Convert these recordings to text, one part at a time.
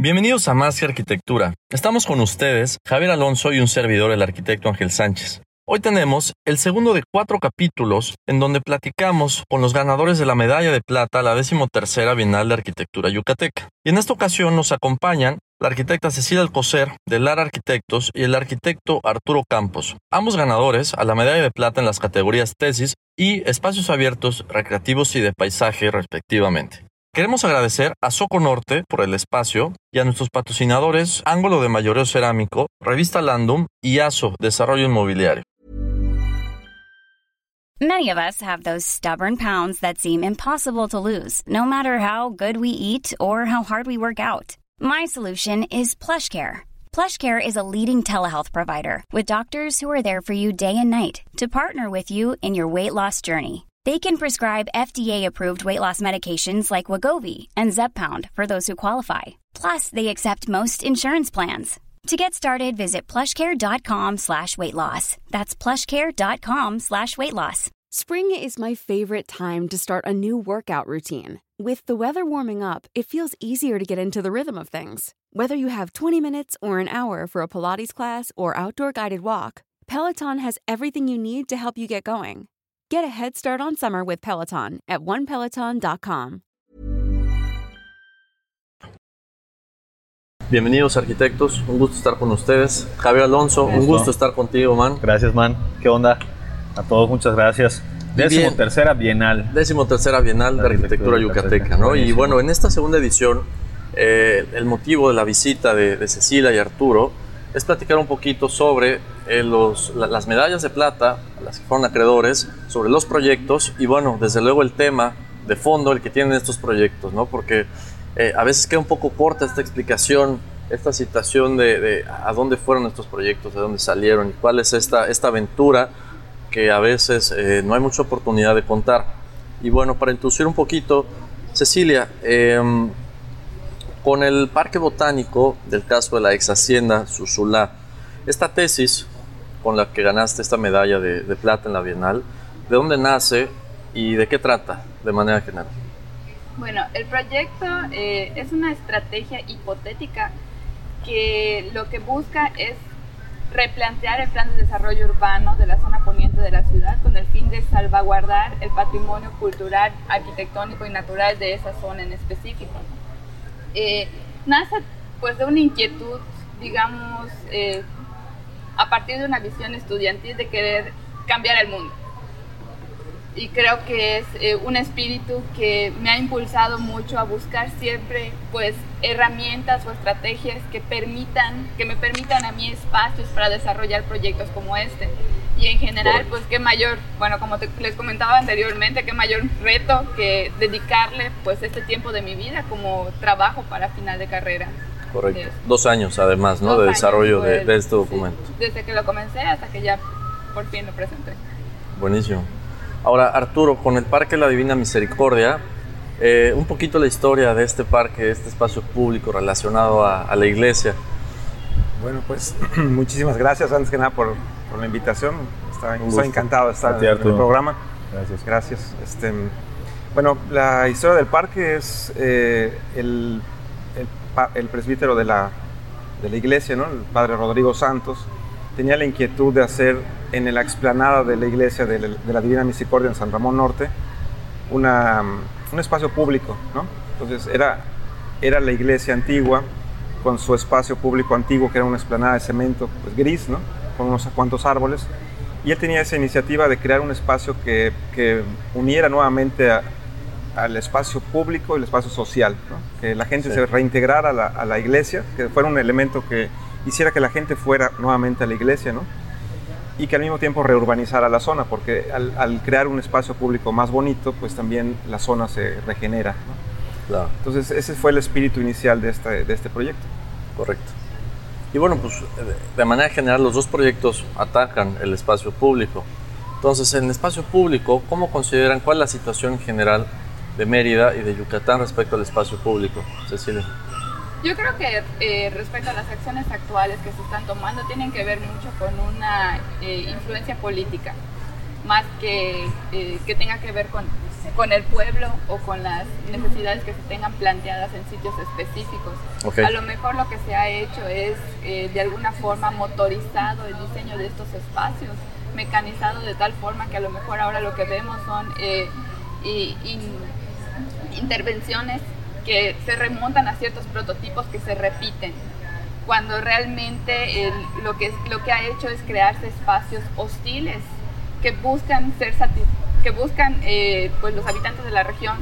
Bienvenidos a Más que Arquitectura. Estamos con ustedes, Javier Alonso y un servidor, el arquitecto Ángel Sánchez. Hoy tenemos el segundo de cuatro capítulos en donde platicamos con los ganadores de la medalla de plata a la decimotercera Bienal de Arquitectura Yucateca. Y en esta ocasión nos acompañan la arquitecta Cecilia Alcocer de Lara Arquitectos y el arquitecto Arturo Campos, ambos ganadores a la medalla de plata en las categorías tesis y espacios abiertos, recreativos y de paisaje respectivamente. Queremos agradecer a Soco Norte por el espacio y a nuestros patrocinadores Ángulo de Mayoreo Cerámico, Revista Landum y ASO Desarrollo Inmobiliario. Many of us have those stubborn pounds that seem impossible to lose, no matter how good we eat or how hard we work out. My solution is PlushCare. PlushCare is a leading telehealth provider with doctors who are there for you day and night to partner with you in your weight loss journey. They can prescribe FDA-approved weight loss medications like Wagovi and Zepbound for those who qualify. Plus, they accept most insurance plans. To get started, visit plushcare.com slash weight loss. That's plushcare.com slash weight loss. Spring is my favorite time to start a new workout routine. With the weather warming up, it feels easier to get into the rhythm of things. Whether you have 20 minutes or an hour for a Pilates class or outdoor guided walk, Peloton has everything you need to help you get going. Get a head start on summer with Peloton at onepeloton.com. Bienvenidos arquitectos, un gusto estar con ustedes. Javier Alonso, un Gusto. gusto estar contigo, man. Gracias, man. ¿Qué onda? A todos, muchas gracias. Bien. Décimo tercera Bienal. Décimo tercera Bienal de De Arquitectura Arquitectura Yucateca, Yucateca, ¿no? Y bueno, en esta segunda edición, eh, el motivo de la visita de, de Cecilia y Arturo es platicar un poquito sobre eh, los, la- las medallas de plata las que fueron acreedores, sobre los proyectos y bueno, desde luego el tema de fondo, el que tienen estos proyectos, ¿no? Porque eh, a veces queda un poco corta esta explicación, esta situación de, de a dónde fueron estos proyectos, de dónde salieron y cuál es esta, esta aventura que a veces eh, no hay mucha oportunidad de contar. Y bueno, para introducir un poquito, Cecilia, em, con el Parque Botánico del caso de la ex Hacienda Susulá, esta tesis con la que ganaste esta medalla de, plata en la Bienal, ¿de dónde nace y de qué trata de manera general? Bueno, el proyecto eh, es una estrategia hipotética que lo que busca es replantear el plan de desarrollo urbano de la zona poniente de la ciudad con el fin de salvaguardar el patrimonio cultural, arquitectónico y natural de esa zona en específico. Eh, nace pues de una inquietud, digamos, eh, a partir de una visión estudiantil de querer cambiar el mundo. Y creo que es eh, un espíritu que me ha impulsado mucho a buscar siempre pues herramientas o estrategias que permitan que me permitan a mí espacios para desarrollar proyectos como este y en general pues qué mayor bueno como te- les comentaba anteriormente qué mayor reto que dedicarle pues este tiempo de mi vida como trabajo para final de carrera Correcto. Dos años además, ¿no? Dos de desarrollo de, el- de este sí, documento. desde que lo comencé hasta que ya por fin lo presenté Buenísimo. Ahora, Arturo, con el Parque La Divina Misericordia, eh, un poquito la historia de este parque, de este espacio público relacionado a, a la iglesia. Bueno, pues muchísimas gracias antes que nada por, por la invitación. Estoy encantado de estar en el programa. Gracias. Gracias. Este, bueno, la historia del parque es eh, el, el, presbítero de la, de la iglesia, ¿no? el padre Rodrigo Santos, tenía la inquietud de hacer en la explanada de la iglesia de la, de la Divina Misericordia en San Ramón Norte una, un espacio público. ¿no? Entonces era, era la iglesia antigua con su espacio público antiguo, que era una explanada de cemento pues, gris, ¿no? Con unos cuantos árboles. Y él tenía esa iniciativa de crear un espacio que, que uniera nuevamente a- al espacio público y el espacio social, ¿no? que la gente Sí. se reintegrara a la, a la iglesia, que fuera un elemento que hiciera que la gente fuera nuevamente a la iglesia, ¿no? y que al mismo tiempo reurbanizara la zona, porque al, al crear un espacio público más bonito, pues también la zona se regenera. ¿no? Claro. Entonces ese fue el espíritu inicial de este, de este proyecto. Correcto. Y bueno, pues de manera general los dos proyectos atacan el espacio público. Entonces, en el espacio público, ¿cómo consideran cuál es la situación general de Mérida y de Yucatán respecto al espacio público? Cecilia. Yo creo que eh, respecto a las acciones actuales que se están tomando tienen que ver mucho con una eh, influencia política, más que, eh, que tenga que ver con, con el pueblo o con las necesidades que se tengan planteadas en sitios específicos. A lo mejor lo que se ha hecho es de alguna forma motorizado el diseño de estos espacios, mecanizado de tal forma que a lo mejor ahora lo que vemos son intervenciones que se remontan a ciertos prototipos que se repiten, cuando realmente lo, que, lo que ha hecho es crearse espacios hostiles que buscan ser que buscan eh, pues los habitantes de la región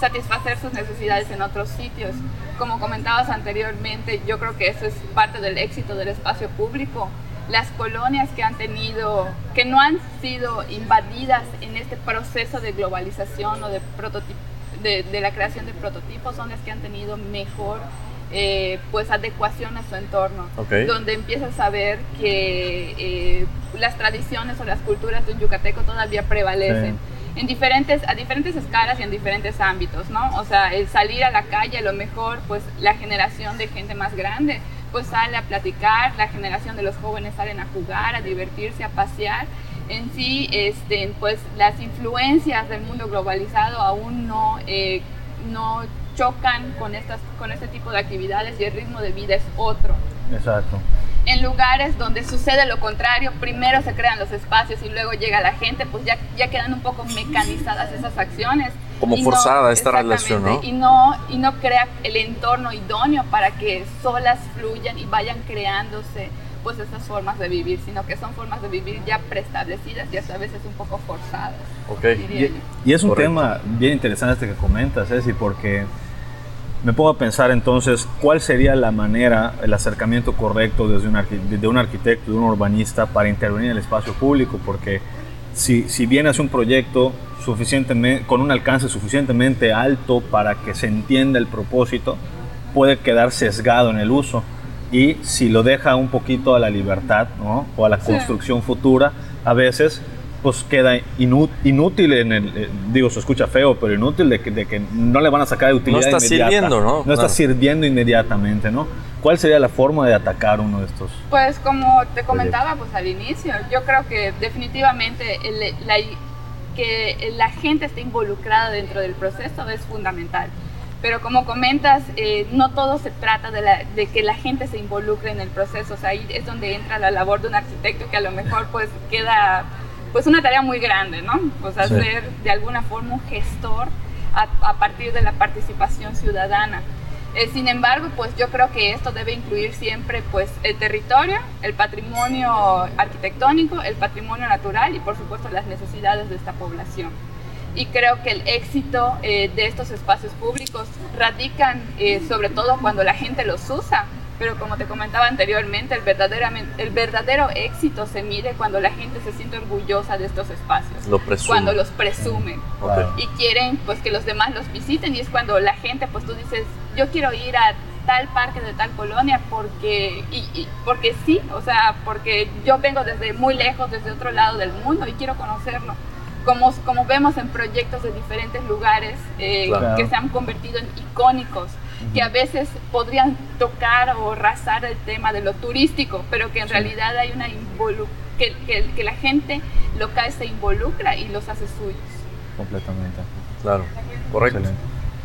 satisfacer sus necesidades en otros sitios. Como comentabas anteriormente, yo creo que eso es parte del éxito del espacio público. Las colonias que han tenido, que no han sido invadidas en este proceso de globalización o de prototipo de, la creación de prototipos son las que han tenido mejor eh, pues adecuación a su entorno, donde empiezas a ver que eh, las tradiciones o las culturas de un yucateco todavía prevalecen. En diferentes, a diferentes escalas y en diferentes ámbitos, ¿no? O sea, el salir a la calle, a lo mejor, pues la generación de gente más grande, pues sale a platicar, la generación de los jóvenes salen a jugar, a divertirse, a pasear, en sí, este, pues las influencias del mundo globalizado aún no, eh, no chocan con, estas, con este tipo de actividades y el ritmo de vida es otro. Exacto. En lugares donde sucede lo contrario, primero se crean los espacios y luego llega la gente, pues ya, ya quedan un poco mecanizadas esas acciones. Como forzada esta relación, ¿no? Y, ¿no? y no crea el entorno idóneo para que solas fluyan y vayan creándose pues estas formas de vivir, sino que son formas de vivir ya preestablecidas y a veces un poco forzadas. Okay. Y, es un tema bien interesante este que comentas, Ceci, porque me pongo a pensar entonces cuál sería la manera, el acercamiento correcto desde un, de un arquitecto, de un urbanista para intervenir en el espacio público, porque si, si bien es un proyecto suficientemente, con un alcance suficientemente alto para que se entienda el propósito, puede quedar sesgado en el uso y si lo deja un poquito a la libertad ¿no? o a la construcción futura, a veces pues queda inútil en el, eh, digo, se escucha feo, pero inútil de que, de que, no le van a sacar de utilidad No está sirviendo, ¿no? No está sirviendo inmediatamente, ¿no? ¿Cuál sería la forma de atacar uno de estos? Pues como te comentaba pues al inicio, yo creo que definitivamente la, que la gente esté involucrada dentro del proceso es fundamental. Pero como comentas, eh, no todo se trata de, que la gente se involucre en el proceso. O sea, ahí es donde entra la labor de un arquitecto que a lo mejor pues queda pues una tarea muy grande, ¿no? Pues hacer de alguna forma un gestor a, partir de la participación ciudadana. Eh, sin embargo, pues yo creo que esto debe incluir siempre pues el territorio, el patrimonio arquitectónico, el patrimonio natural y por supuesto las necesidades de esta población y creo que el éxito eh, de estos espacios públicos radican eh, sobre todo cuando la gente los usa. Pero como te comentaba anteriormente, el, el verdadero éxito se mide cuando la gente se siente orgullosa de estos espacios. Lo Cuando los presumen. Y quieren pues que los demás los visiten y es cuando la gente pues tú dices, yo quiero ir a tal parque de tal colonia porque, y, porque sí, o sea, porque yo vengo desde muy lejos, desde otro lado del mundo y quiero conocerlo como, como vemos en proyectos de diferentes lugares eh, que se han convertido en icónicos, que a veces podrían tocar o rasar el tema de lo turístico, pero que en realidad hay una que, que, la gente local se involucra y los hace suyos. Completamente. Claro, correcto.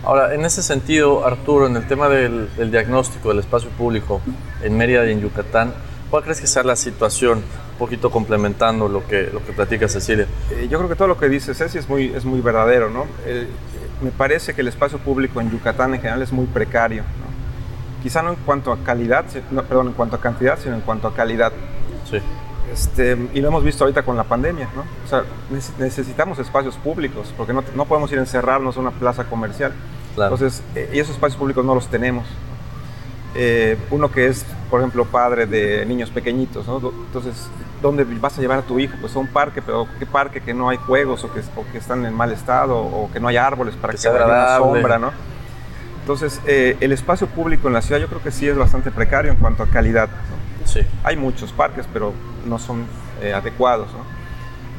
Ahora, en ese sentido, Arturo, en el tema del, del diagnóstico del espacio público en Mérida y en Yucatán, ¿cuál crees que sea la situación? poquito complementando lo que, lo que platica Cecilia. Eh, yo creo que todo lo que dice Ceci es muy, es muy verdadero, ¿no? me parece que el espacio público en Yucatán en general es muy precario, Quizá no en cuanto a calidad, perdón, en cuanto a cantidad, sino en cuanto a calidad. Sí. Este, y lo hemos visto ahorita con la pandemia, ¿no? O sea, necesitamos espacios públicos, porque no, no podemos ir a encerrarnos en una plaza comercial. Entonces, eh, y esos espacios públicos no los tenemos. Eh, uno que es, por ejemplo, padre de niños pequeñitos, ¿no? Entonces, ¿dónde vas a llevar a tu hijo? Pues a un parque, pero ¿qué parque que no hay juegos o que, que están en mal estado o que no hay árboles para que, sea una sombra, ¿no? Entonces, eh, el espacio público en la ciudad yo creo que sí es bastante precario en cuanto a calidad. Sí. Hay muchos parques, pero no son eh, adecuados. ¿no?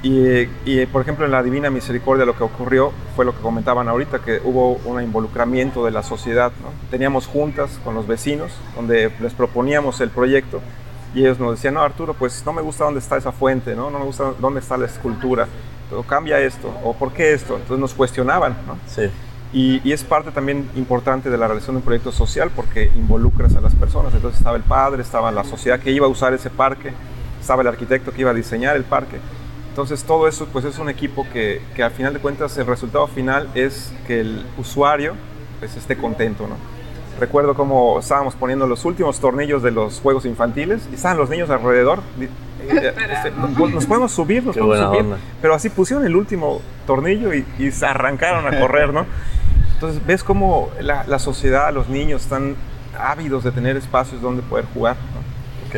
Y, y, por ejemplo, en la Divina Misericordia lo que ocurrió fue lo que comentaban ahorita, que hubo un involucramiento de la sociedad. ¿no? Teníamos juntas con los vecinos donde les proponíamos el proyecto y ellos nos decían, no, Arturo, pues no me gusta dónde está esa fuente, no, no me gusta dónde está la escultura, o cambia esto, o por qué esto. Entonces nos cuestionaban. ¿no? Sí. Y, y, es parte también importante de la realización de un proyecto social porque involucras a las personas. Entonces estaba el padre, estaba la sociedad que iba a usar ese parque, estaba el arquitecto que iba a diseñar el parque. Entonces todo eso pues es un equipo que, que al final de cuentas el resultado final es que el usuario pues esté contento, ¿no? Recuerdo cómo estábamos poniendo los últimos tornillos de los juegos infantiles y estaban los niños alrededor. Este, nos podemos subir, nos Qué podemos buena subir. onda. Pero así pusieron el último tornillo y, y se arrancaron a correr, ¿no? Entonces ves cómo la, la, sociedad, los niños están ávidos de tener espacios donde poder jugar.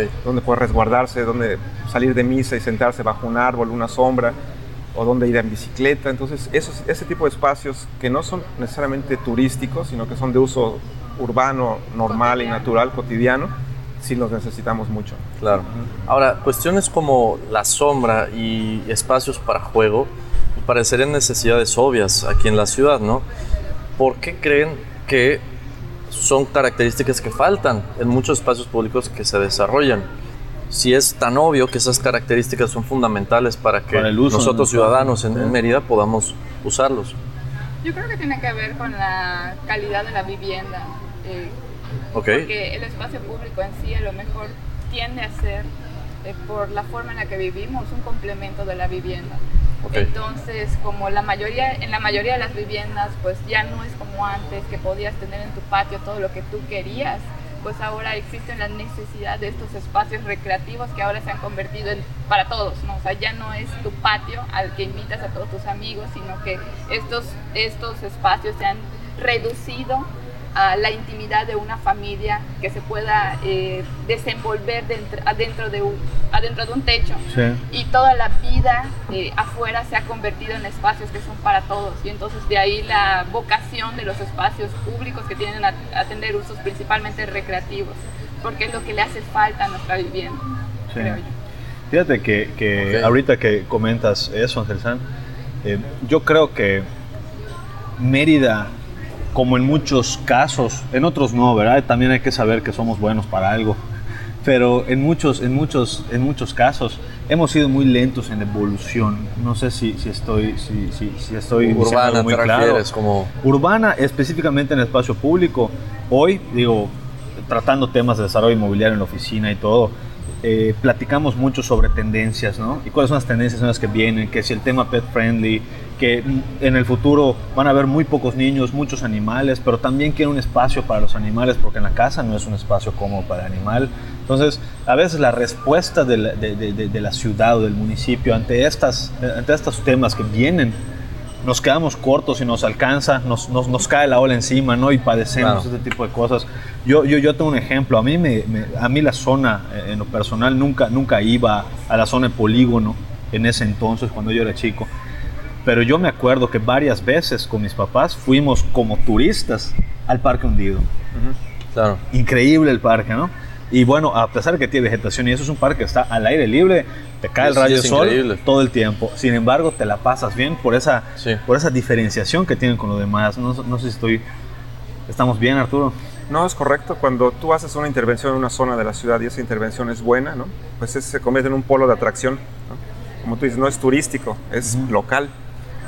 Okay. donde poder resguardarse, donde salir de misa y sentarse bajo un árbol, una sombra, o donde ir en bicicleta. Entonces esos, ese tipo de espacios que no son necesariamente turísticos, sino que son de uso urbano, normal y natural, cotidiano, sí los necesitamos mucho. Claro. Ahora, cuestiones como la sombra y espacios para juego parecerían necesidades obvias aquí en la ciudad, ¿no? ¿Por qué creen que son características que faltan en muchos espacios públicos que se desarrollan? Si es tan obvio que esas características son fundamentales para que Para el uso, nosotros ¿no? ciudadanos en, en Mérida podamos usarlos. Yo creo que tiene que ver con la calidad de la vivienda. eh, ¿Ok? Porque el espacio público en sí a lo mejor tiende a ser, eh, por la forma en la que vivimos, un complemento de la vivienda. Entonces, como la mayoría, en la mayoría de las viviendas, pues ya no es como antes, que podías tener en tu patio todo lo que tú querías, pues ahora existe la necesidad de estos espacios recreativos que ahora se han convertido en para todos, ¿no? O sea, ya no es tu patio al que invitas a todos tus amigos, sino que estos, estos espacios se han reducido a la intimidad de una familia que se pueda eh, desenvolver dentro, adentro, de un, adentro de un techo Sí. y toda la vida eh, afuera se ha convertido en espacios que son para todos y entonces de ahí la vocación de los espacios públicos que tienen a, a tener usos principalmente recreativos porque es lo que le hace falta a nuestra vivienda Sí. creo yo. Fíjate que, que Ok. ahorita que comentas eso, Ángel San, eh, yo creo que Mérida, como en muchos casos, en otros no, ¿verdad? También hay que saber que somos buenos para algo. Pero en muchos, en muchos, en muchos casos hemos sido muy lentos en evolución. No sé si, si estoy, si, si, si estoy Urbana, muy te claro. como... Urbana, específicamente en el espacio público, hoy, digo, tratando temas de desarrollo inmobiliario en la oficina y todo, eh, platicamos mucho sobre tendencias, ¿no? Y cuáles son las tendencias en las que vienen, que si el tema pet friendly, que en el futuro van a haber muy pocos niños, muchos animales, pero también quieren un espacio para los animales, porque en la casa no es un espacio cómodo para el animal. Entonces, a veces la respuesta de la, de, de- de- de la ciudad o del municipio ante, estas, ante estos temas que vienen nos quedamos cortos y nos alcanza, nos, nos, nos cae la ola encima, ¿no? Y padecemos Claro. este tipo de cosas. Yo, yo, yo tengo un ejemplo. A mí, me, me- a mí la zona, eh, en lo personal, nunca, nunca iba a la zona de polígono en ese entonces, cuando yo era chico. Pero yo me acuerdo que varias veces con mis papás fuimos como turistas al Parque Hundido. Claro. Increíble el parque, ¿no? Y bueno, a pesar de que tiene vegetación y eso es un parque que está al aire libre, te cae el rayo es de sol increíble. todo el tiempo. Sin embargo, te la pasas bien por esa, Sí. por esa diferenciación que tienen con lo demás. No, no sé si estoy... ¿Estamos bien, Arturo? No, es correcto. Cuando tú haces una intervención en una zona de la ciudad y esa intervención es buena, ¿no? pues es- se convierte en un polo de atracción. ¿no? Como tú dices, no es turístico, es local.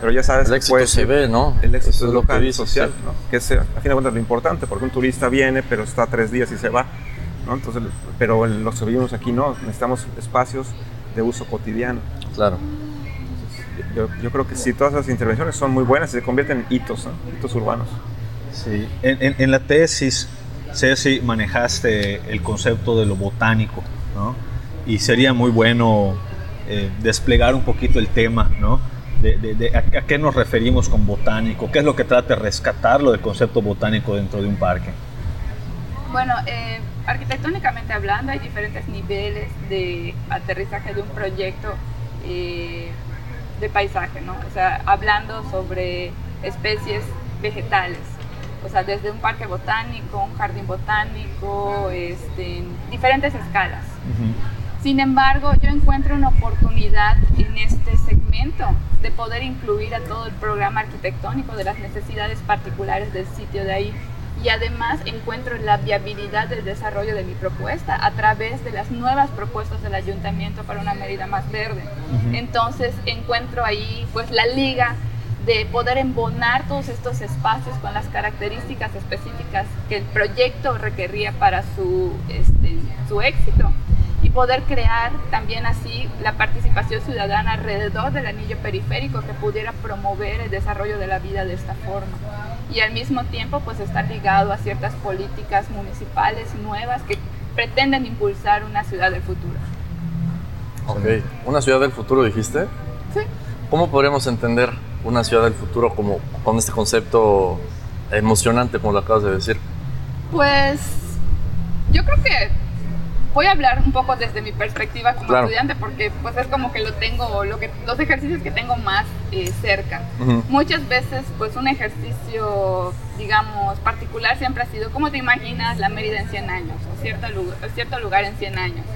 Pero ya sabes El que éxito puede se ve, ¿no? El éxito Eso es es lo que local, dices, social, sí. ¿no? que es, a fin de cuentas, lo importante, porque un turista viene, pero está tres días y se va. ¿no? Entonces, pero los que vivimos aquí no, necesitamos espacios de uso cotidiano. Claro. Yo, yo creo que sí, todas esas intervenciones son muy buenas y se convierten en hitos, ¿no? hitos urbanos. Sí. En, en- en la tesis, Ceci, manejaste el concepto de lo botánico, ¿no? Y sería muy bueno eh, desplegar un poquito el tema, ¿no? De, de- de a, a qué nos referimos con botánico, qué es lo que trata de rescatarlo del concepto botánico dentro de un parque. Bueno, eh, arquitectónicamente hablando, hay diferentes niveles de aterrizaje de un proyecto eh, de paisaje, ¿no? O sea, hablando sobre especies vegetales. o sea, desde un parque botánico, un jardín botánico, este, diferentes escalas. Sin embargo, yo encuentro una oportunidad en este segmento de poder incluir a todo el programa arquitectónico de las necesidades particulares del sitio de ahí. Y además encuentro la viabilidad del desarrollo de mi propuesta a través de las nuevas propuestas del ayuntamiento para una Mérida más verde. Entonces encuentro ahí pues la liga de poder embonar todos estos espacios con las características específicas que el proyecto requería para su, este, su éxito poder crear también así la participación ciudadana alrededor del anillo periférico que pudiera promover el desarrollo de la vida de esta forma y al mismo tiempo pues estar ligado a ciertas políticas municipales nuevas que pretenden impulsar una ciudad del futuro. Ok, una ciudad del futuro dijiste. Sí. ¿Cómo podríamos entender una ciudad del futuro como con este concepto emocionante como lo acabas de decir? Pues yo creo que voy a hablar un poco desde mi perspectiva como estudiante porque pues es como que lo tengo, lo que, los ejercicios que tengo más eh, cerca. Muchas veces pues un ejercicio, digamos, particular siempre ha sido, ¿cómo te imaginas la Mérida en 100 años? O cierto lugar, cierto lugar en 100 años.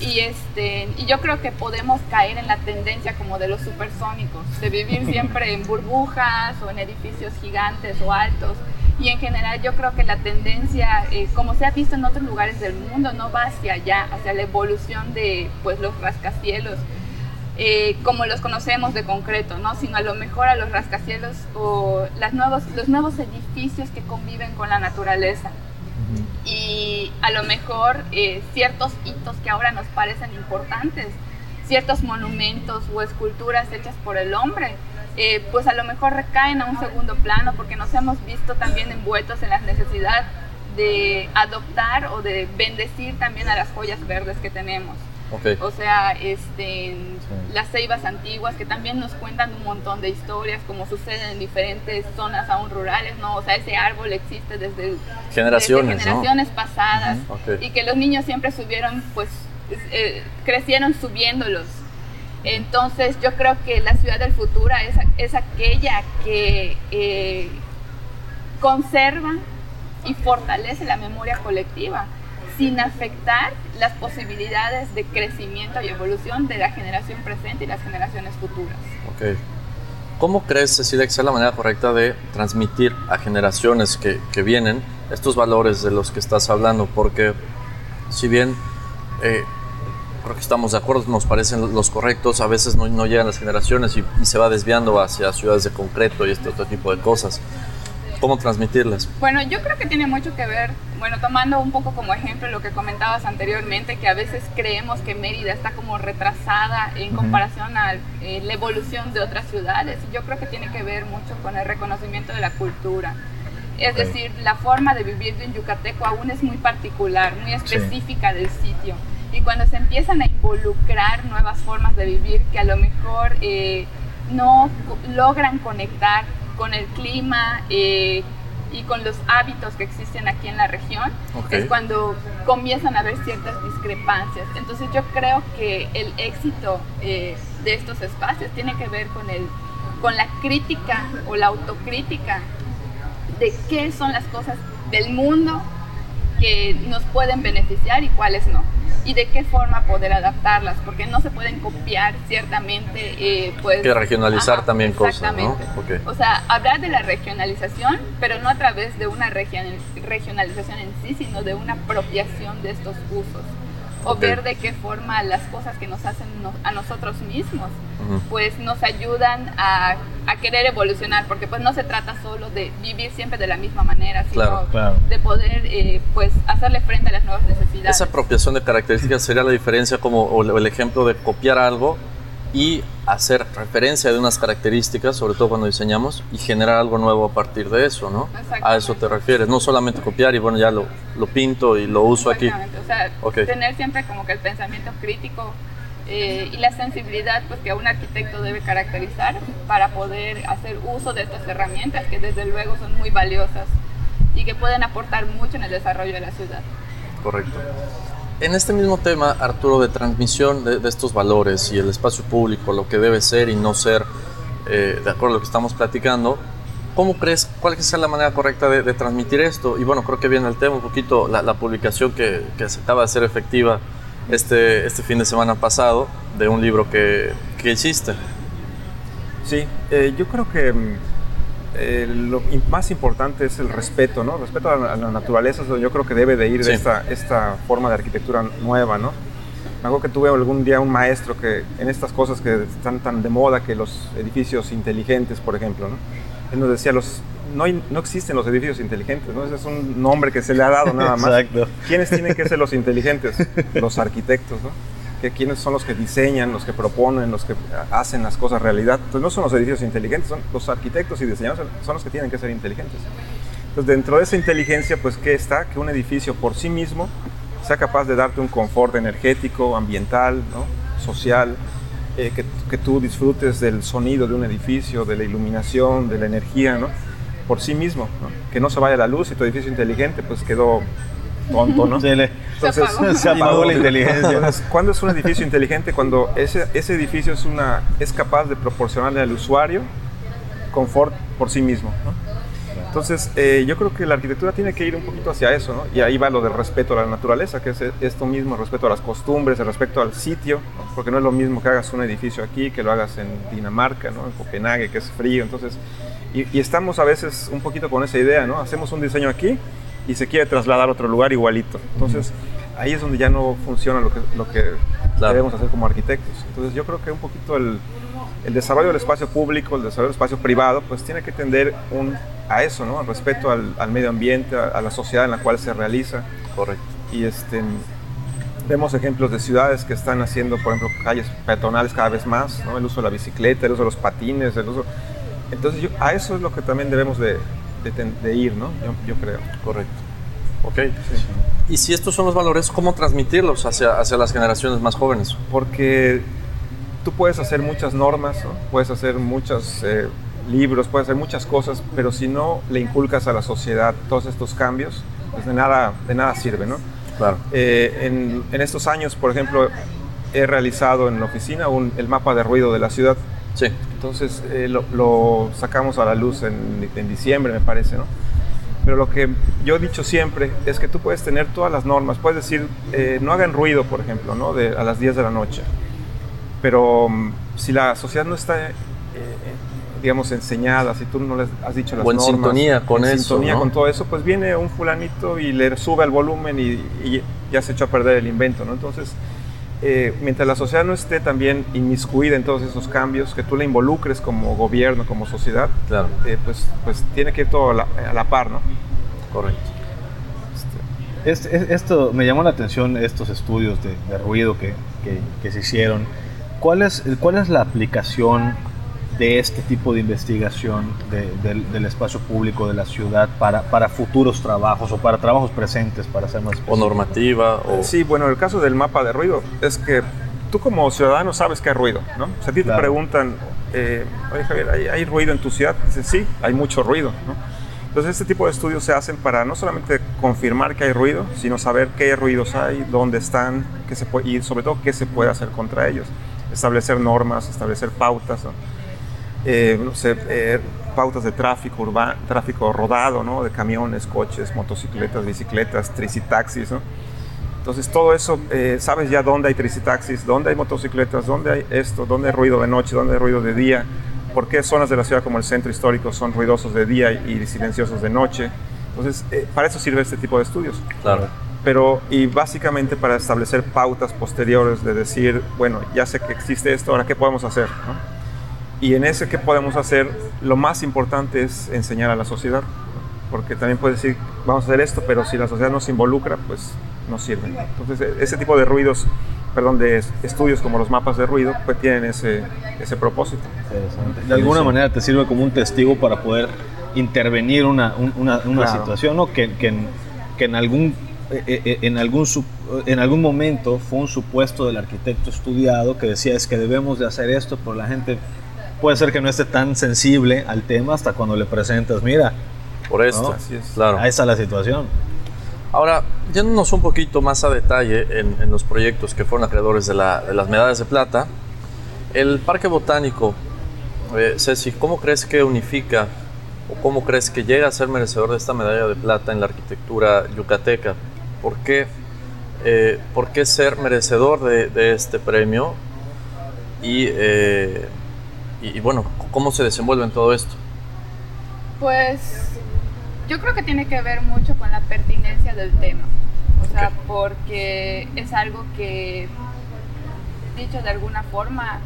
Y, este, y yo creo que podemos caer en la tendencia como de los supersónicos, de vivir siempre en burbujas o en edificios gigantes o altos y en general yo creo que la tendencia, eh, como se ha visto en otros lugares del mundo, no va hacia allá, hacia la evolución de pues, los rascacielos. Eh, como los conocemos de concreto, ¿no? sino a lo mejor a los rascacielos o las nuevos, los nuevos edificios que conviven con la naturaleza. Y a lo mejor eh, ciertos hitos que ahora nos parecen importantes, ciertos monumentos o esculturas hechas por el hombre, eh, pues a lo mejor recaen a un segundo plano porque nos hemos visto también envueltos en la necesidad de adoptar o de bendecir también a las joyas verdes que tenemos. O sea, este, las ceibas antiguas que también nos cuentan un montón de historias, como sucede en diferentes zonas aún rurales, ¿no? O sea, ese árbol existe desde generaciones, generaciones pasadas y que los niños siempre subieron, pues, eh, crecieron subiéndolos entonces yo creo que la ciudad del futuro es, es aquella que eh, conserva y fortalece la memoria colectiva sin afectar las posibilidades de crecimiento y evolución de la generación presente y las generaciones futuras. Ok. ¿Cómo crees, Cecilia, que sea la manera correcta de transmitir a generaciones que, que vienen estos valores de los que estás hablando? Porque si bien eh, creo que estamos de acuerdo, nos parecen los correctos, a veces no, no llegan las generaciones y, se va desviando hacia ciudades de concreto y este otro tipo de cosas. ¿Cómo transmitirlas? Bueno, yo creo que tiene mucho que ver, bueno, tomando un poco como ejemplo lo que comentabas anteriormente, que a veces creemos que Mérida está como retrasada en comparación a eh, la evolución de otras ciudades. Y yo creo que tiene que ver mucho con el reconocimiento de la cultura. Es decir, la forma de vivir de un yucateco aún es muy particular, muy específica del sitio y cuando se empiezan a involucrar nuevas formas de vivir que a lo mejor eh, no logran conectar con el clima eh, y con los hábitos que existen aquí en la región, es cuando comienzan a haber ciertas discrepancias. Entonces yo creo que el éxito eh, de estos espacios tiene que ver con, el, con la crítica o la autocrítica de qué son las cosas del mundo que nos pueden beneficiar y cuáles no y de qué forma poder adaptarlas, porque no se pueden copiar ciertamente. Eh, pues, que regionalizar también cosas, ¿no? O sea, hablar de la regionalización, pero no a través de una regionalización en sí, sino de una apropiación de estos usos o ver de qué forma las cosas que nos hacen a nosotros mismos, pues nos ayudan a, a, querer evolucionar, porque pues no se trata solo de vivir siempre de la misma manera, sino de poder eh, pues hacerle frente a las nuevas necesidades. Esa apropiación de características sería la diferencia como o el ejemplo de copiar algo y hacer referencia de unas características, sobre todo cuando diseñamos, y generar algo nuevo a partir de eso, ¿no? A eso te refieres, no solamente copiar y bueno, ya lo, lo pinto y lo uso aquí. O sea, tener siempre como que el pensamiento crítico eh, y la sensibilidad pues, que un arquitecto debe caracterizar para poder hacer uso de estas herramientas que desde luego son muy valiosas y que pueden aportar mucho en el desarrollo de la ciudad. Correcto. En este mismo tema, Arturo, de transmisión de, estos valores y el espacio público, lo que debe ser y no ser, eh, de acuerdo a lo que estamos platicando, ¿cómo crees, cuál es la manera correcta de, transmitir esto? Y bueno, creo que viene el tema un poquito, la, publicación que, que, se acaba de hacer efectiva este, este fin de semana pasado de un libro que, que hiciste. Sí, eh, yo creo que mm, eh, lo más importante es el respeto, ¿no? Respeto a la, naturaleza es donde yo creo que debe de ir esta, esta forma de arquitectura nueva, ¿no? Me acuerdo que tuve algún día un maestro que en estas cosas que están tan de moda, que los edificios inteligentes, por ejemplo, ¿no? Él nos decía, los, no, no existen los edificios inteligentes, ¿no? Ese es un nombre que se le ha dado nada más. Exacto. ¿Quiénes tienen que ser los inteligentes? Los arquitectos, ¿no? Que quiénes son los que diseñan, los que proponen, los que hacen las cosas realidad. Entonces no son los edificios inteligentes, son los arquitectos y diseñadores son los que tienen que ser inteligentes. Entonces dentro de esa inteligencia, pues ¿qué está? Que un edificio por sí mismo sea capaz de darte un confort energético, ambiental, social, eh, que, que, tú disfrutes del sonido de un edificio, de la iluminación, de la energía, ¿no? por sí mismo, que no se vaya la luz y tu edificio inteligente pues quedó tonto, ¿no? Se, le, entonces, se apagó, la inteligencia. ¿Cuándo es un edificio inteligente? Cuando ese, ese edificio es, una, es capaz de proporcionarle al usuario confort por sí mismo. Entonces, eh, yo creo que la arquitectura tiene que ir un poquito hacia eso, ¿no? Y ahí va lo del respeto a la naturaleza, que es esto mismo, el respeto a las costumbres, el respeto al sitio, porque no es lo mismo que hagas un edificio aquí que lo hagas en Dinamarca, ¿no? En Copenhague, que es frío. Entonces, y, y estamos a veces un poquito con esa idea, ¿no? Hacemos un diseño aquí y se quiere trasladar a otro lugar igualito. Entonces, ahí es donde ya no funciona lo que, lo que debemos hacer como arquitectos. Entonces, yo creo que un poquito el, el desarrollo del espacio público, el desarrollo del espacio privado, pues tiene que tender un, a eso, ¿no? Al respeto al, al medio ambiente, a, la sociedad en la cual se realiza. Correcto. Y este, vemos ejemplos de ciudades que están haciendo, por ejemplo, calles peatonales cada vez más, ¿no? El uso de la bicicleta, el uso de los patines, el uso... Entonces, yo, a eso es lo que también debemos de, de, ir, ¿no? Yo, creo. Correcto. Ok. Y si estos son los valores, ¿cómo transmitirlos hacia, hacia las generaciones más jóvenes? Porque tú puedes hacer muchas normas, puedes hacer muchos eh, libros, puedes hacer muchas cosas, pero si no le inculcas a la sociedad todos estos cambios, pues de nada, de nada sirve, ¿no? Claro. Eh, en, en, estos años, por ejemplo, he realizado en la oficina un, el mapa de ruido de la ciudad Sí. Entonces eh, lo, sacamos a la luz en, diciembre, me parece, ¿no? Pero lo que yo he dicho siempre es que tú puedes tener todas las normas, puedes decir, eh, no hagan ruido, por ejemplo, ¿no? De, a las 10 de la noche. Pero mm, si la sociedad no está, eh, digamos, enseñada, si tú no les has dicho las o en sintonía con en eso. sintonía con todo eso, pues viene un fulanito y le sube el volumen y, y ya se echó a perder el invento, ¿no? Entonces eh, mientras la sociedad no esté también inmiscuida en todos esos cambios, que tú la involucres como gobierno, como sociedad, claro. Eh, pues, pues tiene que ir todo a la, par, ¿no? Correcto. Este, esto me llamó la atención, estos estudios de, ruido que, que, se hicieron. ¿Cuál es, ¿Cuál es la aplicación de este tipo de investigación del espacio público de la ciudad para, para futuros trabajos o para trabajos presentes, para ser más O normativa. O... Sí, bueno, el caso del mapa de ruido es que tú como ciudadano sabes que hay ruido, ¿no? O sea, a ti te preguntan, eh, oye Javier, ¿hay, ruido en tu ciudad? Dices, sí, hay mucho ruido, ¿no? Entonces este tipo de estudios se hacen para no solamente confirmar que hay ruido, sino saber qué ruidos hay, dónde están, qué se puede, y sobre todo qué se puede hacer contra ellos. Establecer normas, establecer pautas. ¿no? Eh, no sé, eh, pautas de tráfico urbano, tráfico rodado, ¿no? De camiones, coches, motocicletas, bicicletas, tricitaxis, ¿no? Entonces todo eso, eh, sabes ya dónde hay tricitaxis, dónde hay motocicletas, dónde hay esto, dónde hay ruido de noche, dónde hay ruido de día, por qué zonas de la ciudad como el centro histórico son ruidosos de día y silenciosos de noche. Entonces, para eso sirve este tipo de estudios. Claro. Pero, y básicamente para establecer pautas posteriores de decir, bueno, ya sé que existe esto, ahora qué podemos hacer, ¿no? Y en ese que podemos hacer, lo más importante es enseñar a la sociedad, porque también puede decir, vamos a hacer esto, pero si la sociedad no se involucra, pues no sirve. Entonces, e-, ese tipo de ruidos, perdón, de estudios como los mapas de ruido, pues tienen ese, ese propósito. De alguna manera te sirve como un testigo para poder intervenir una, una, una situación, ¿no? que, que, en, que en algún e-, e-, en algún, en algún momento fue un supuesto del arquitecto estudiado que decía es que debemos de hacer esto, pero la gente puede ser que no esté tan sensible al tema hasta cuando le presentas, mira. Por esto, claro. Ahí está la situación. Ahora, yéndonos un poquito más a detalle en, los proyectos que fueron acreedores de, las medallas de plata, el Parque Botánico, eh, Ceci, ¿cómo crees que unifica o cómo crees que llega a ser merecedor de esta medalla de plata en la arquitectura yucateca? ¿Por qué, eh, ¿por qué ser merecedor de, de este premio? Y, eh, y, y bueno, ¿cómo se desenvuelve en todo esto? Pues yo creo que tiene que ver mucho con la pertinencia del tema. O sea, porque es algo que, dicho de alguna forma,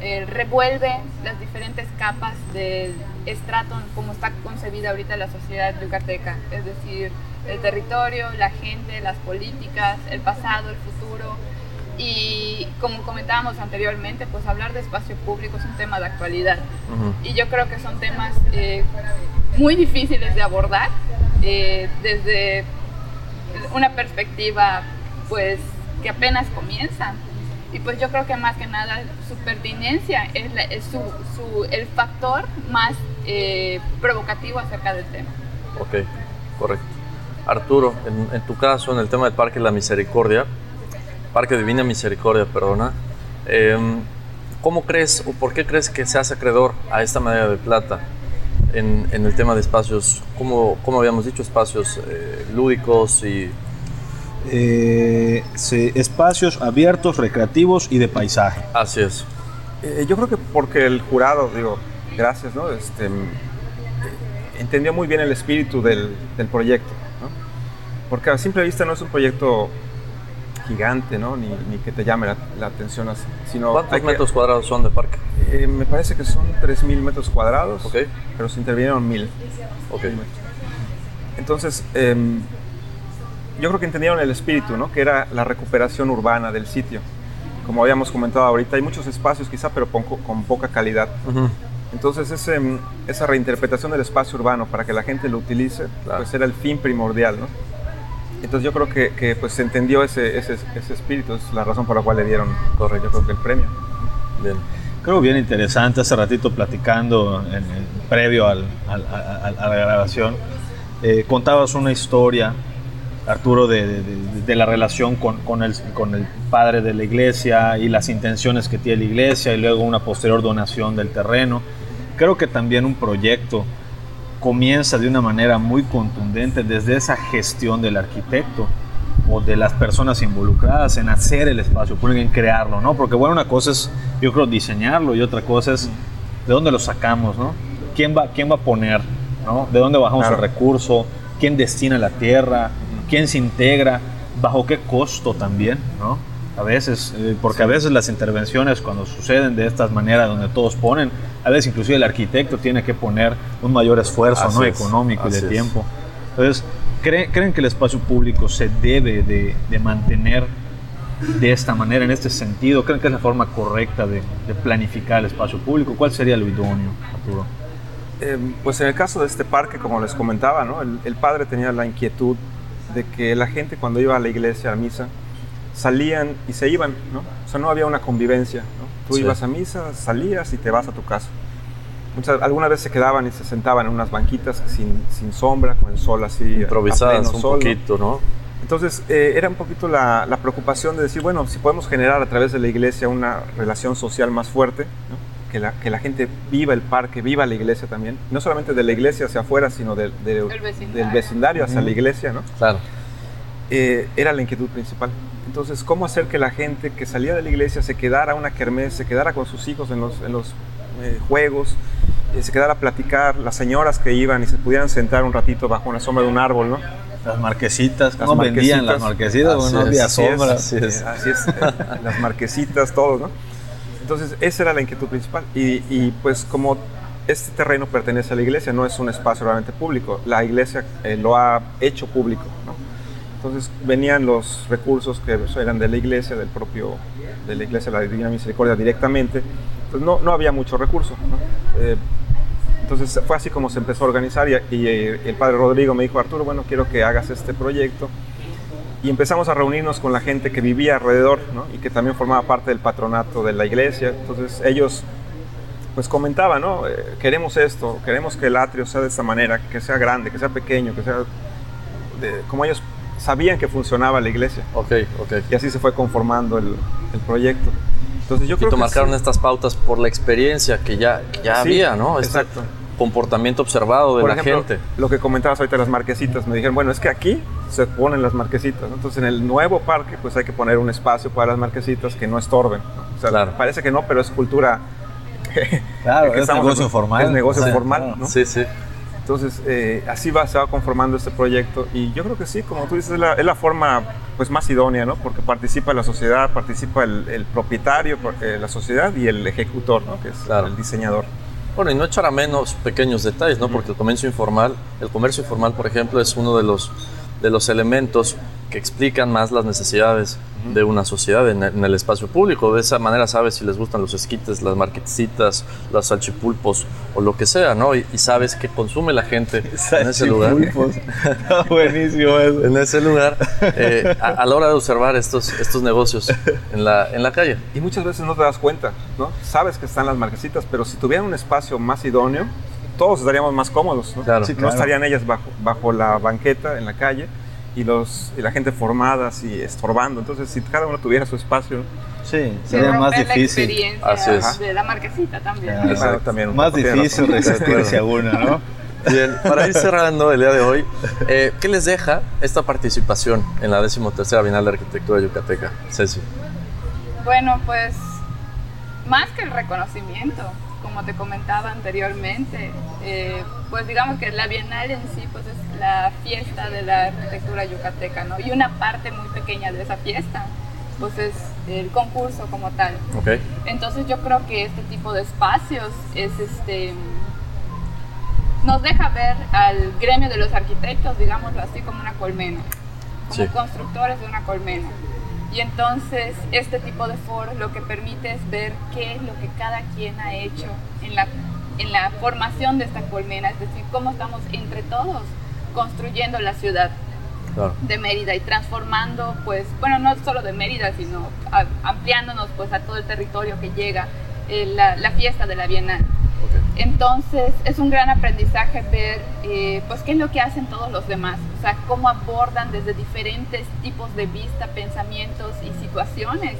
eh, revuelve las diferentes capas del estrato como está concebida ahorita la sociedad yucateca. Es decir, el territorio, la gente, las políticas, el pasado, el futuro. Y como comentábamos anteriormente, pues hablar de espacio público es un tema de actualidad. Y yo creo que son temas eh, muy difíciles de abordar eh, desde una perspectiva pues que apenas comienza. Y pues yo creo que más que nada su pertinencia es, la, es su, su, el factor más eh, provocativo acerca del tema. Ok, correcto. Arturo, en, en, tu caso, en el tema del Parque La Misericordia, Parque Divina Misericordia, perdona, eh, ¿cómo crees o por qué crees que se hace acreedor a esta medalla de plata en, en el tema de espacios, como, como habíamos dicho, espacios eh, lúdicos y eh, sí, espacios abiertos, recreativos y de paisaje. Así es. Eh, yo creo que porque el jurado, digo, gracias, ¿no? Este, eh, entendió muy bien el espíritu del, del proyecto, ¿no? Porque a simple vista no es un proyecto gigante, ¿no? Ni, ni que te llame la, la atención así. Sino ¿Cuántos metros que, cuadrados son de parque? Eh, me parece que son 3.000 metros cuadrados, okay. pero se intervinieron 1.000. Okay. Entonces, eh, yo creo que entendieron el espíritu, ¿no? que era la recuperación urbana del sitio. Como habíamos comentado ahorita, hay muchos espacios quizá, pero con, con poca calidad. Uh -huh. Entonces ese, esa reinterpretación del espacio urbano para que la gente lo utilice, claro. pues era el fin primordial. ¿no? Entonces yo creo que, que pues se entendió ese, ese, ese, espíritu, es la razón por la cual le dieron, correcto, yo creo que el premio. Bien. Creo bien interesante, hace ratito platicando en, en, previo al, al, al, a la grabación, eh, contabas una historia Arturo, de, de, de, la relación con, con, el, con el padre de la iglesia y las intenciones que tiene la iglesia y luego una posterior donación del terreno. Creo que también un proyecto comienza de una manera muy contundente desde esa gestión del arquitecto o de las personas involucradas en hacer el espacio, en crearlo, ¿no? Porque bueno, una cosa es, yo creo, diseñarlo y otra cosa es de dónde lo sacamos, ¿no? ¿Quién va, quién va a poner, ¿no? ¿De dónde bajamos claro. el recurso? ¿Quién destina la tierra? quién se integra, bajo qué costo también, ¿no? A veces, eh, porque sí. a veces las intervenciones cuando suceden de estas maneras donde todos ponen, a veces inclusive el arquitecto tiene que poner un mayor esfuerzo ¿no? económico y de es. tiempo. Entonces, ¿creen, ¿creen, que el espacio público se debe de, de, mantener de esta manera, en este sentido? ¿Creen que es la forma correcta de, de planificar el espacio público? ¿Cuál sería lo idóneo, Arturo? Eh, pues en el caso de este parque, como les comentaba, ¿no? el, el padre tenía la inquietud de que la gente cuando iba a la iglesia a misa salían y se iban, ¿no? O sea, no había una convivencia, ¿no? Tú sí. ibas a misa, salías y te vas a tu casa. Muchas, algunas veces se quedaban y se sentaban en unas banquitas sin, sin sombra, con el sol así. Improvisadas un sol, poquito, ¿no? Entonces, eh, era un poquito la, la, preocupación de decir, bueno, si podemos generar a través de la iglesia una relación social más fuerte, ¿no? que, la, que la gente viva el parque, viva la iglesia también, no solamente de la iglesia hacia afuera, sino de, de, vecindario. del vecindario hacia la iglesia, ¿no? Claro. Eh, era la inquietud principal. Entonces, ¿cómo hacer que la gente que salía de la iglesia se quedara a una kermés, se quedara con sus hijos en los, en los eh, juegos, eh, se quedara a platicar, las señoras que iban y se pudieran sentar un ratito bajo una sombra de un árbol, ¿no? Las marquesitas, ¿cómo vendían las marquesitas? Bueno, no había sombra. Así es, así es. las marquesitas, todo, ¿no? Entonces, esa era la inquietud principal. Y, y, pues como este terreno pertenece a la iglesia, no es un espacio realmente público, la iglesia eh, lo ha hecho público. ¿no? Entonces venían los recursos que eran de la iglesia, del propio, de la iglesia de la Divina Misericordia directamente. Entonces no, no había mucho recurso. ¿no? Eh, entonces fue así como se empezó a organizar y, y, eh, el padre Rodrigo me dijo, Arturo, bueno, quiero que hagas este proyecto y empezamos a reunirnos con la gente que vivía alrededor ¿no? y que también formaba parte del patronato de la iglesia. Entonces ellos pues comentaban, ¿no? Eh, queremos esto, queremos que el atrio sea de esta manera, que sea grande, que sea pequeño, que sea de, como ellos sabían que funcionaba la iglesia. Ok, ok. Y así se fue conformando el, el proyecto. Entonces yo creo y que marcaron sí. estas pautas por la experiencia que ya, que ya sí, había, ¿no? Exacto. comportamiento observado de Por la ejemplo, gente. Lo que comentabas ahorita, las marquesitas, me dijeron, bueno, es que aquí se ponen las marquesitas, ¿no? entonces en el nuevo parque pues hay que poner un espacio para las marquesitas que no estorben. ¿no? O sea, Claro. parece que no, pero es cultura. que- Claro, que es negocio formal. Es negocio O sea, formal, claro. ¿no? Sí, sí. Entonces, eh, así va, se va conformando este proyecto y yo creo que sí, como tú dices, es la, es la forma pues, más idónea, ¿no? Porque participa la sociedad, participa el, el propietario, eh, la sociedad y el ejecutor, ¿no? Que es Claro. el diseñador. Bueno, y no echar a menos pequeños detalles, ¿no? Porque el comercio informal, el comercio informal, por ejemplo, es uno de los, de los elementos que explican más las necesidades de una sociedad en, en el espacio público. De esa manera sabes si les gustan los esquites, las marquetitas, los salchipulpos o lo que sea, ¿no? Y, y sabes qué consume la gente en ese lugar. Salchipulpos. Está buenísimo eso. En ese lugar, eh, a, a la hora de observar estos, estos negocios en la, en la calle. Y muchas veces no te das cuenta, ¿no? Sabes que están las marquesitas, pero si tuvieran un espacio más idóneo, todos estaríamos más cómodos, ¿no? Claro. Sí, No claro. estarían ellas bajo, bajo la banqueta en la calle y, los, y la gente formada así estorbando. Entonces, si cada uno tuviera su espacio, Sí, sería más la difícil. experiencia Así es. de la marquesita también. Claro. claro, también. Más difícil razón. resistirse a una, ¿no? Bien, para ir cerrando el día de hoy, eh, ¿qué les deja esta participación en la 13 Bienal de Arquitectura Yucateca? Ceci. Bueno, pues más que el reconocimiento, como te comentaba anteriormente, eh, pues digamos que la Bienal en sí pues es la fiesta de la arquitectura yucateca, ¿no? Y una parte muy pequeña de esa fiesta pues es el concurso como tal. ¿Ok? Entonces yo creo que este tipo de espacios es este nos deja ver al gremio de los arquitectos, digámoslo así, como una colmena, como Sí. constructores de una colmena. Y entonces este tipo de foros lo que permite es ver qué es lo que cada quien ha hecho en la, en la formación de esta colmena, es decir, cómo estamos entre todos construyendo la ciudad Claro. de Mérida y transformando, pues, bueno, no solo de Mérida, sino a- ampliándonos pues a todo el territorio que llega eh, la, la fiesta de la Bienal. Entonces es un gran aprendizaje ver eh, pues qué es lo que hacen todos los demás, o sea, cómo abordan desde diferentes tipos de vista, pensamientos y situaciones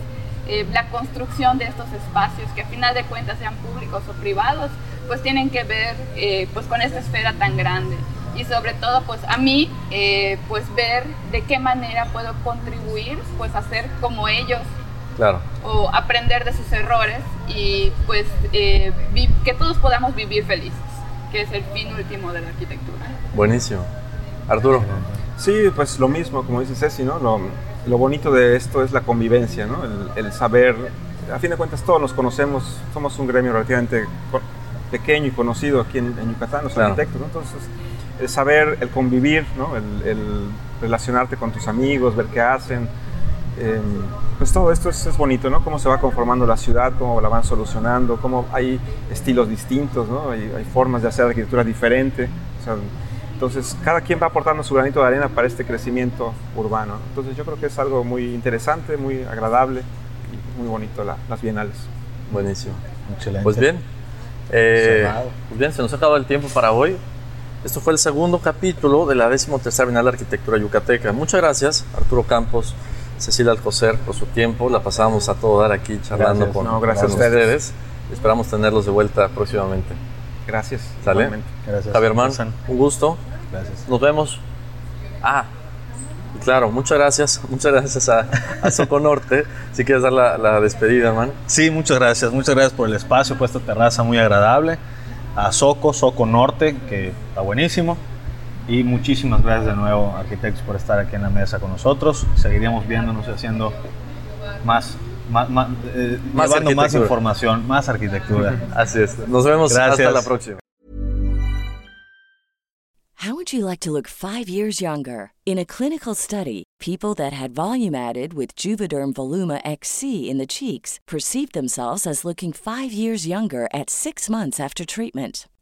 eh, la construcción de estos espacios que a final de cuentas sean públicos o privados, pues tienen que ver eh, pues con esta esfera tan grande y sobre todo pues a mí eh, pues ver de qué manera puedo contribuir pues a ser como ellos Claro. o aprender de sus errores y pues eh, que todos podamos vivir felices, que es el fin último de la arquitectura. Buenísimo. Arturo. Sí, pues lo mismo, como dice Ceci, ¿no? Lo, lo bonito de esto es la convivencia, ¿no? El, el saber, a fin de cuentas todos nos conocemos, somos un gremio relativamente pequeño y conocido aquí en, en Yucatán, los Claro. arquitectos, ¿no? Entonces, el saber, el convivir, ¿no? El, el relacionarte con tus amigos, ver qué hacen, eh, pues todo esto es, es bonito, ¿no? Cómo se va conformando la ciudad, cómo la van solucionando, cómo hay estilos distintos, ¿no? Hay, hay formas de hacer arquitectura diferente. o sea, entonces, cada quien va aportando su granito de arena para este crecimiento urbano. Entonces, yo creo que es algo muy interesante, muy agradable y muy bonito la- las bienales. Buenísimo. Excelente. Pues bien. eh, pues bien, se nos ha acabado el tiempo para hoy. Esto fue el segundo capítulo de la 13 Bienal de Arquitectura Yucateca. Muchas gracias, Arturo Campos, Cecilia Alcocer, por su tiempo. La pasamos a todo dar aquí charlando Gracias. con, No, gracias con a ustedes. ustedes. Esperamos tenerlos de vuelta próximamente. Gracias. ¿Sale? igualmente. Gracias. Javier Man, Pasan. un gusto. Gracias. Nos vemos. Ah, claro, muchas gracias. Muchas gracias a, a Soco Norte. Si quieres dar la, la despedida, man. Sí, muchas gracias. Muchas gracias por el espacio, por esta terraza muy agradable. A Soco, Soco Norte, que está buenísimo. Y muchísimas gracias de nuevo, arquitectos, por estar aquí en la mesa con nosotros. Seguiríamos viéndonos y haciendo más, más, más, eh, Más llevando más información, más arquitectura. Así es. Nos vemos Gracias. hasta la próxima. How would you like to look five years younger? In a clinical study, people that had volume added with Juvederm Voluma XC in the cheeks perceived themselves as looking five years younger at six months after treatment.